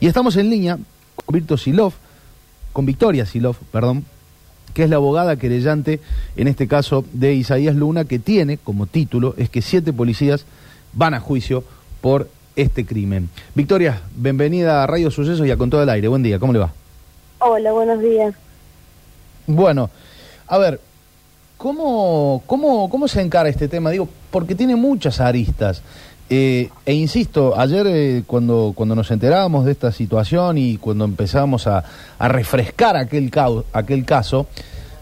Y estamos en línea con Víctor Silov, con Victoria Silov, perdón, que es la abogada querellante, en este caso de Isaías Luna, que tiene como título es que siete policías van a juicio por este crimen. Victoria, bienvenida a Radio Sucesos y a Con Todo el Aire. Buen día, ¿cómo le va? Hola, buenos días. Bueno, a ver, ¿cómo, cómo, cómo se encara este tema? Digo, porque tiene muchas aristas. Eh, e insisto, ayer eh, cuando, cuando nos enterábamos de esta situación y cuando empezamos a, refrescar aquel, aquel caso,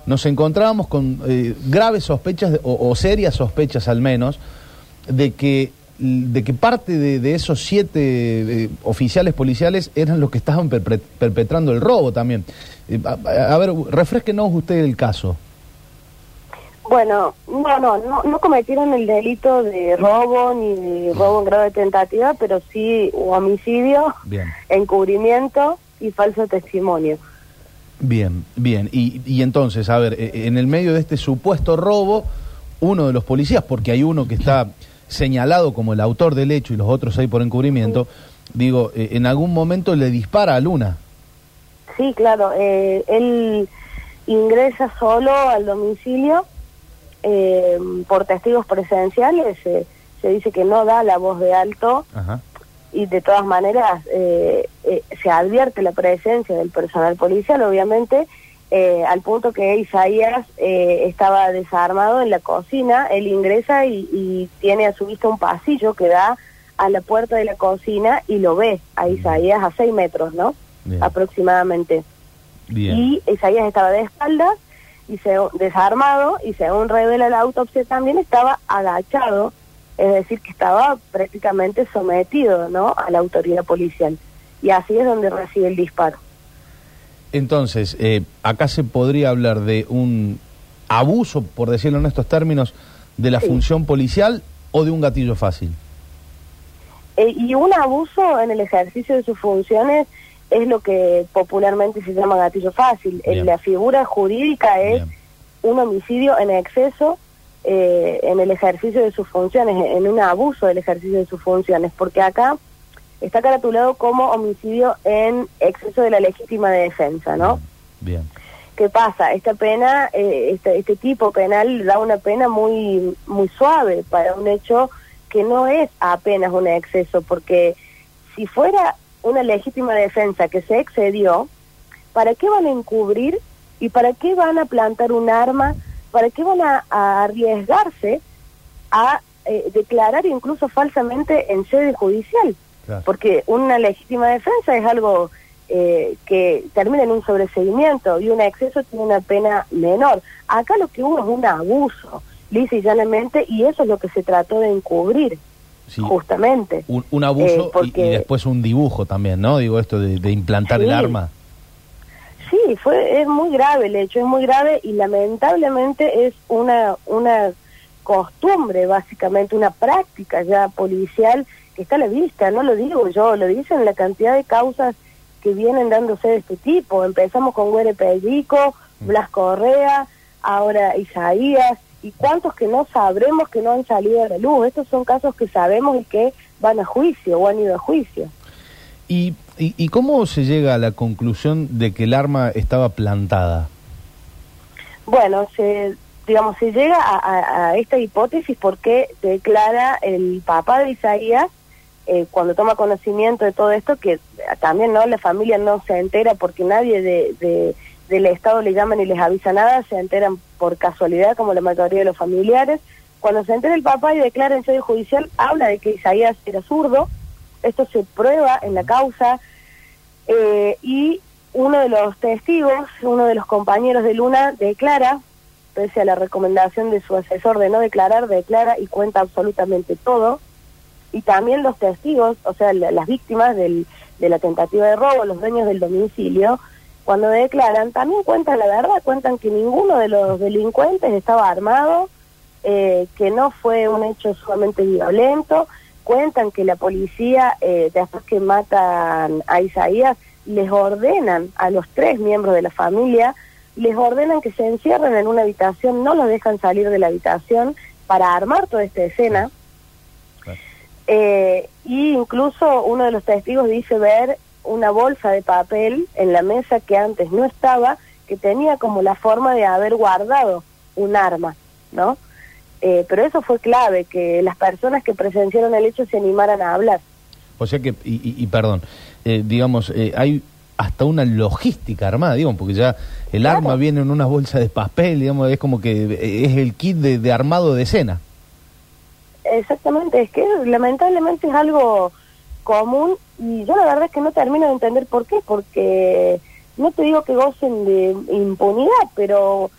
nos encontrábamos con eh, graves sospechas o, serias sospechas al menos de que de que parte de, esos siete eh, oficiales policiales eran los que estaban perpetrando el robo también. A- a ver, refresquenos usted el caso. Bueno, no, no, no, no cometieron el delito de robo ni de robo en grado de tentativa, pero sí homicidio, Bien. encubrimiento y falso testimonio. Bien, bien. Y, y entonces, a ver, eh, en el medio de este supuesto robo, uno de los policías, porque hay uno que está señalado como el autor del hecho y los otros seis por encubrimiento, digo, eh, en algún momento le dispara a Luna. Sí, claro, eh, él ingresa solo al domicilio eh, por testigos presenciales, eh, se dice que no da la voz de alto Ajá. y de todas maneras eh, eh, se advierte la presencia del personal policial, obviamente, eh, al punto que Isaías eh, estaba desarmado en la cocina, él ingresa y, y tiene a su vista un pasillo que da a la puerta de la cocina y lo ve a Isaías a seis metros, ¿no? Bien. Aproximadamente. Bien. Y Isaías estaba de espaldas y se, desarmado y según revela la autopsia también estaba agachado, es decir, que estaba prácticamente sometido ¿no? a la autoridad policial. Y así es donde recibe el disparo. Entonces, eh, acá se podría hablar de un abuso, por decirlo en estos términos, de la Sí. función policial o de un gatillo fácil. Eh, y un abuso en el ejercicio de sus funciones es lo que popularmente se llama gatillo fácil. Eh, Bien. La figura jurídica es Bien. un homicidio en exceso eh, en el ejercicio de sus funciones, en un abuso del ejercicio de sus funciones, porque acá está caratulado como homicidio en exceso de la legítima de defensa, ¿no? Bien. ¿Qué pasa? Esta pena, eh, este, este tipo penal da una pena muy, muy suave para un hecho que no es apenas un exceso, porque si fuera una legítima defensa que se excedió, ¿para qué van a encubrir y para qué van a plantar un arma? ¿Para qué van a, a arriesgarse a eh, declarar incluso falsamente en sede judicial? Claro. Porque una legítima defensa es algo eh, que termina en un sobreseguimiento y un exceso tiene una pena menor. Acá lo que hubo es un abuso, lisa y llanamente, y eso es lo que se trató de encubrir, Sí. justamente. Un, un abuso Eh, y- después un dibujo también, ¿no? Digo, esto de, de implantar el arma. Sí, fue, es muy grave el hecho, es muy grave y lamentablemente es una, una costumbre, básicamente, una práctica ya policial que está a la vista, no lo digo yo, lo dicen la cantidad de causas que vienen dándose de este tipo. Empezamos con Güere Pellico, Blas Correa, ahora Isaías, y cuántos que no sabremos que no han salido a la luz. Estos son casos que sabemos y que van a juicio o han ido a juicio. ¿Y, y, y cómo se llega a la conclusión de que el arma estaba plantada? Bueno, se, digamos, se llega a, a- a esta hipótesis porque declara el papá de Isaías, eh, cuando toma conocimiento de todo esto, que también no la familia no se entera porque nadie de, de- del Estado le llama ni les avisa nada, se enteran por casualidad, como la mayoría de los familiares. Cuando se entera el papá y declara en sede judicial, habla de que Isaías era zurdo, esto se prueba en la causa, eh, y uno de los testigos, uno de los compañeros de Luna, declara, pese a la recomendación de su asesor de no declarar, declara y cuenta absolutamente todo. Y también los testigos, o sea, la- las víctimas del, de la tentativa de robo, los dueños del domicilio, cuando declaran, también cuentan la verdad, cuentan que ninguno de los delincuentes estaba armado, eh, que no fue un hecho sumamente violento, cuentan que la policía, eh, después que matan a Isaías, les ordenan a los tres miembros de la familia, les ordenan que se encierren en una habitación, no los dejan salir de la habitación para armar toda esta escena. Claro. Eh, y incluso uno de los testigos dice ver una bolsa de papel en la mesa que antes no estaba, que tenía como la forma de haber guardado un arma, ¿no? Eh, pero eso fue clave, que las personas que presenciaron el hecho se animaran a hablar. O sea que, y, y- y perdón, eh, digamos, eh, hay hasta una logística armada, digamos, porque ya el Claro. arma viene en una bolsa de papel, digamos, es como que eh, es el kit de, de armado de escena. Exactamente, es que lamentablemente es algo común y yo la verdad es que no termino de entender por qué, porque no te digo que gocen de impunidad, pero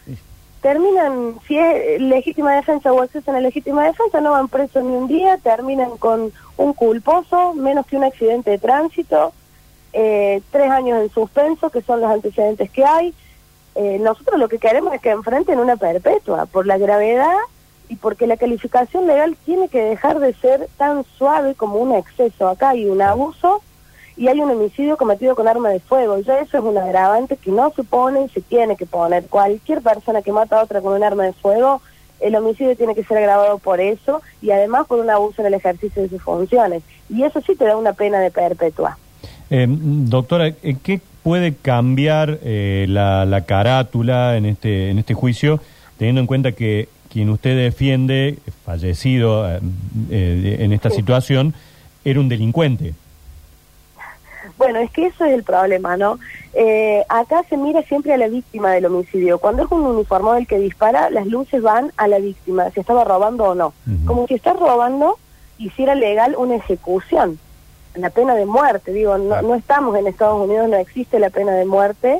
terminan, si es legítima defensa o acceso a la legítima defensa, no van presos ni un día, terminan con un culposo, menos que un accidente de tránsito, eh, tres años en suspenso, que son los antecedentes que hay. Eh, nosotros lo que queremos es que enfrenten una perpetua por la gravedad y porque la calificación legal tiene que dejar de ser tan suave como un exceso. Acá hay un abuso y hay un homicidio cometido con arma de fuego. Ya eso es un agravante que no se pone y se tiene que poner. Cualquier persona que mata a otra con un arma de fuego, el homicidio tiene que ser agravado por eso y además por un abuso en el ejercicio de sus funciones. Y eso sí te da una pena de perpetua. Eh, doctora, ¿en ¿qué puede cambiar eh, la, la carátula en este, en este juicio, teniendo en cuenta que quien usted defiende, fallecido eh, eh, en esta Sí. situación, era un delincuente? Bueno, es que eso es el problema, ¿no? Eh, acá se mira siempre a la víctima del homicidio. Cuando es un uniformado el que dispara, las luces van a la víctima, si estaba robando o no. Como si está robando, hiciera legal una ejecución, la pena de muerte. Digo, no, Claro. no estamos en Estados Unidos, no existe la pena de muerte.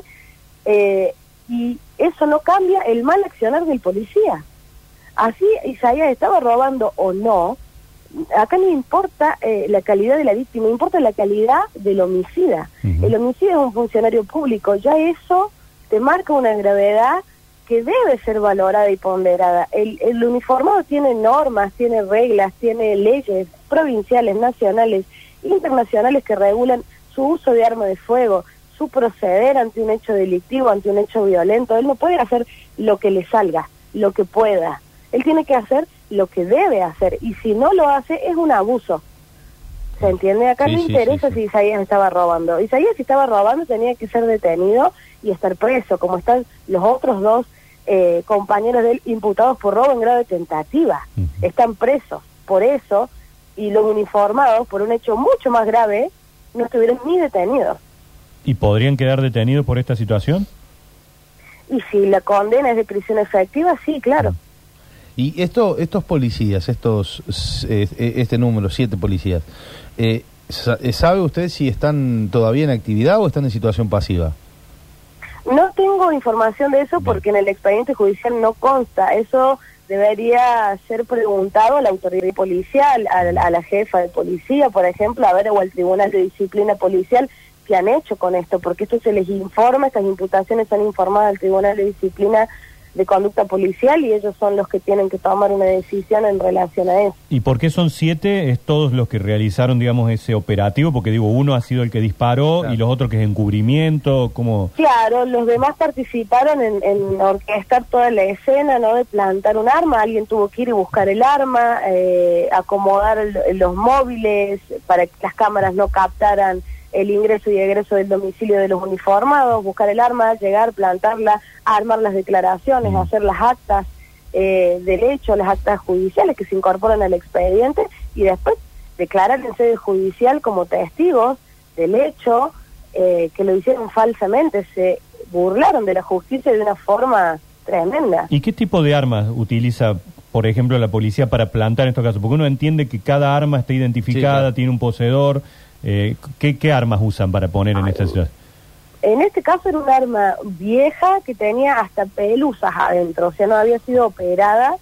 eh, y eso no cambia el mal accionar del policía. Así Isaías estaba robando o no, acá no importa eh, la calidad de la víctima, importa la calidad del homicida. El homicida es un funcionario público, ya eso te marca una gravedad que debe ser valorada y ponderada. El, el uniformado tiene normas, tiene reglas, tiene leyes provinciales, nacionales, internacionales que regulan su uso de arma de fuego, su proceder ante un hecho delictivo, ante un hecho violento. Él no puede hacer lo que le salga, lo que pueda. Él tiene que hacer lo que debe hacer y si no lo hace es un abuso. ¿Se entiende? Acá Sí, no sí, interesa sí, si Isaías estaba robando. Isaías si estaba robando tenía que ser detenido y estar preso, como están los otros dos eh, compañeros de él imputados por robo en grado de tentativa. Están presos por eso y los uniformados por un hecho mucho más grave no estuvieron ni detenidos. ¿Y podrían quedar detenidos por esta situación? Y si la condena es de prisión efectiva, sí, claro. Y esto, estos policías, estos, eh, eh, este número, siete policías, eh, eh, ¿sabe usted si están todavía en actividad o están en situación pasiva? No tengo información de eso porque en el expediente judicial no consta. Eso debería ser preguntado a la autoridad policial, a la, a la jefa de policía, por ejemplo, a ver, o al Tribunal de Disciplina Policial, qué han hecho con esto, porque esto se les informa, estas imputaciones son informadas al Tribunal de Disciplina de Conducta Policial y ellos son los que tienen que tomar una decisión en relación a eso. ¿Y por qué son siete? ¿Es todos los que realizaron, digamos, ese operativo? Porque digo, uno ha sido el que disparó Claro. y los otros que es encubrimiento, ¿cómo? Claro, los demás participaron en, en orquestar toda la escena, ¿no? De plantar un arma, alguien tuvo que ir y buscar el arma, eh, acomodar el- los móviles para que las cámaras no captaran el ingreso y egreso del domicilio de los uniformados, buscar el arma, llegar, plantarla, armar las declaraciones, Mm. hacer las actas eh, del hecho, las actas judiciales que se incorporan al expediente y después declarar en sede judicial como testigos del hecho eh, que lo hicieron falsamente, se burlaron de la justicia de una forma tremenda. ¿Y qué tipo de armas utiliza, por ejemplo, la policía para plantar en estos casos? Porque uno entiende que cada arma está identificada, Sí, claro. tiene un poseedor. Eh, ¿qué, qué armas usan para poner en esta situación? En este caso era un arma vieja que tenía hasta pelusas adentro, o sea, no había sido operada,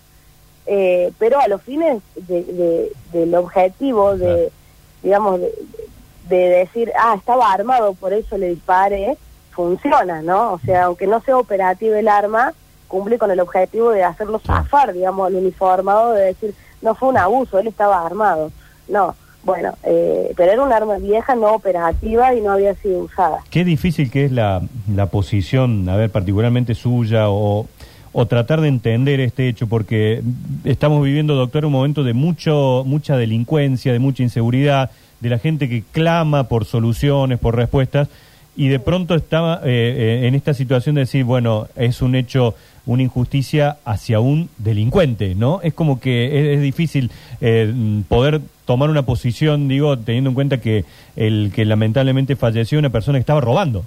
eh, pero a los fines de, de- del objetivo de, Claro. digamos, de, de decir, ah, estaba armado, por eso le disparé, funciona, ¿no? O sea, aunque no sea operativa el arma, cumple con el objetivo de hacerlo zafar, digamos, al uniformado, de decir, no fue un abuso, él estaba armado. No, bueno, eh, pero era un arma vieja, no operativa y no había sido usada. Qué difícil que es la, la posición, a ver, particularmente suya o, o tratar de entender este hecho, porque estamos viviendo, doctor, un momento de mucho mucha delincuencia, de mucha inseguridad, de la gente que clama por soluciones, por respuestas, y de pronto estaba eh, eh, en esta situación de decir, bueno, es un hecho, una injusticia hacia un delincuente, ¿no? Es como que es, es difícil eh, poder tomar una posición, digo, teniendo en cuenta que el que lamentablemente falleció una persona que estaba robando.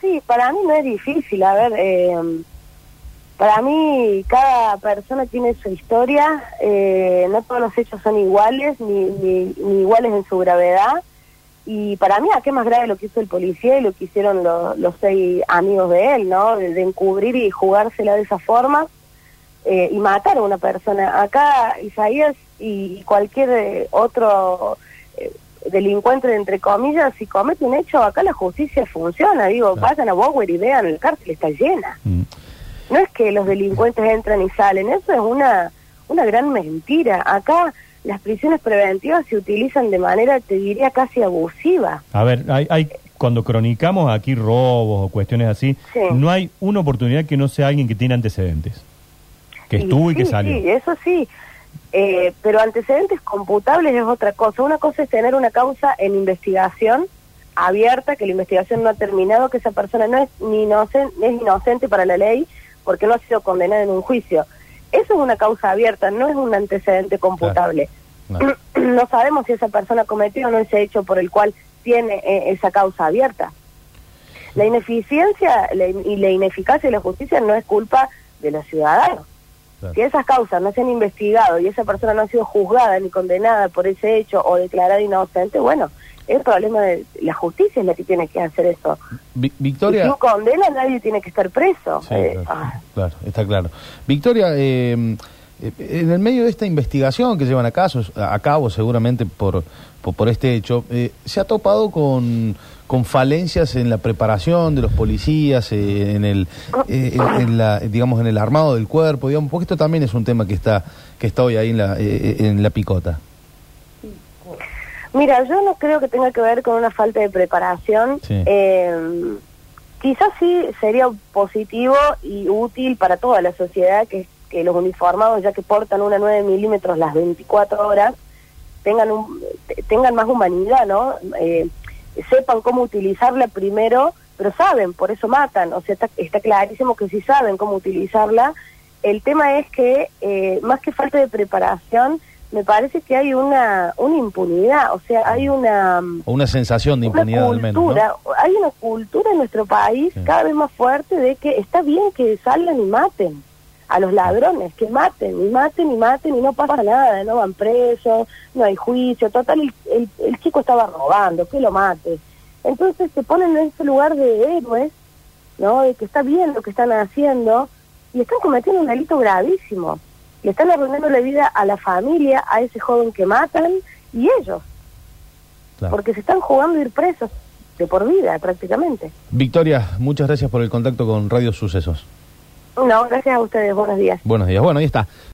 Sí, para mí no es difícil. A ver, eh, para mí cada persona tiene su historia. eh, no todos los hechos son iguales, ni, ni, ni iguales en su gravedad. Y para mí, ¿a qué más grave lo que hizo el policía y lo que hicieron lo- los seis amigos de él, ¿no? De, de encubrir y jugársela de esa forma eh, y matar a una persona. Acá, Isaías y cualquier eh, otro eh, delincuente, entre comillas, si comete un hecho, acá la justicia funciona. Digo, Claro. vayan a Bower y vean, el cárcel está llena. Mm. No es que los delincuentes entran y salen, eso es una, una gran mentira. Acá las prisiones preventivas se utilizan de manera, te diría, casi abusiva. A ver, hay, hay cuando cronicamos aquí robos o cuestiones así, Sí. no hay una oportunidad que no sea alguien que tiene antecedentes, que Y estuvo y, que salió. Sí, eso sí. Eh, pero antecedentes computables es otra cosa. Una cosa es tener una causa en investigación abierta, que la investigación no ha terminado, que esa persona no es ni inocente, es inocente para la ley porque no ha sido condenada en un juicio. Eso es una causa abierta, no es un antecedente computable. No. No sabemos si esa persona cometió o no ese hecho por el cual tiene eh, esa causa abierta. La ineficiencia la y la ineficacia de la justicia no es culpa de los ciudadanos. Claro. Si esas causas no se han investigado y esa persona no ha sido juzgada ni condenada por ese hecho o declarada inocente, bueno, es problema de la justicia es la que tiene que hacer eso. Vi- Victoria. sin condena nadie tiene que estar preso. Sí, Eh, claro, ah, claro, está claro. Victoria, eh, en el medio de esta investigación que llevan a, casos, a cabo seguramente por, por, por este hecho, eh, ¿se ha topado con, con falencias en la preparación de los policías, eh, en el, eh, en, en la, digamos, en el armado del cuerpo? Digamos, porque esto también es un tema que está, que está hoy ahí en la, eh, en la picota. Mira, yo no creo que tenga que ver con una falta de preparación. Sí. Eh, quizás sí sería positivo y útil para toda la sociedad que, que los uniformados, ya que portan una 9 milímetros las 24 horas, tengan, un, te- tengan más humanidad, ¿no? Eh, sepan cómo utilizarla primero, pero saben, por eso matan. O sea, está, está clarísimo que si saben cómo utilizarla. El tema es que, eh, más que falta de preparación, me parece que hay una, una impunidad, o sea, hay una, una sensación de una impunidad al menos, ¿no? cultura, hay una cultura en nuestro país Sí. cada vez más fuerte de que está bien que salgan y maten a los ladrones, que maten y maten y maten y no pasa nada, no van presos, no hay juicio, total, el, el- el chico estaba robando, que lo mate. Entonces se ponen en ese lugar de héroes, ¿no? De que está bien lo que están haciendo y están cometiendo un delito gravísimo. Le están arruinando la vida a la familia, a ese joven que matan y ellos Claro. porque se están jugando a ir presos de por vida prácticamente. Victoria, muchas gracias por el contacto con Radio Sucesos. No, gracias a ustedes, buenos días. Buenos días. Bueno, ahí está.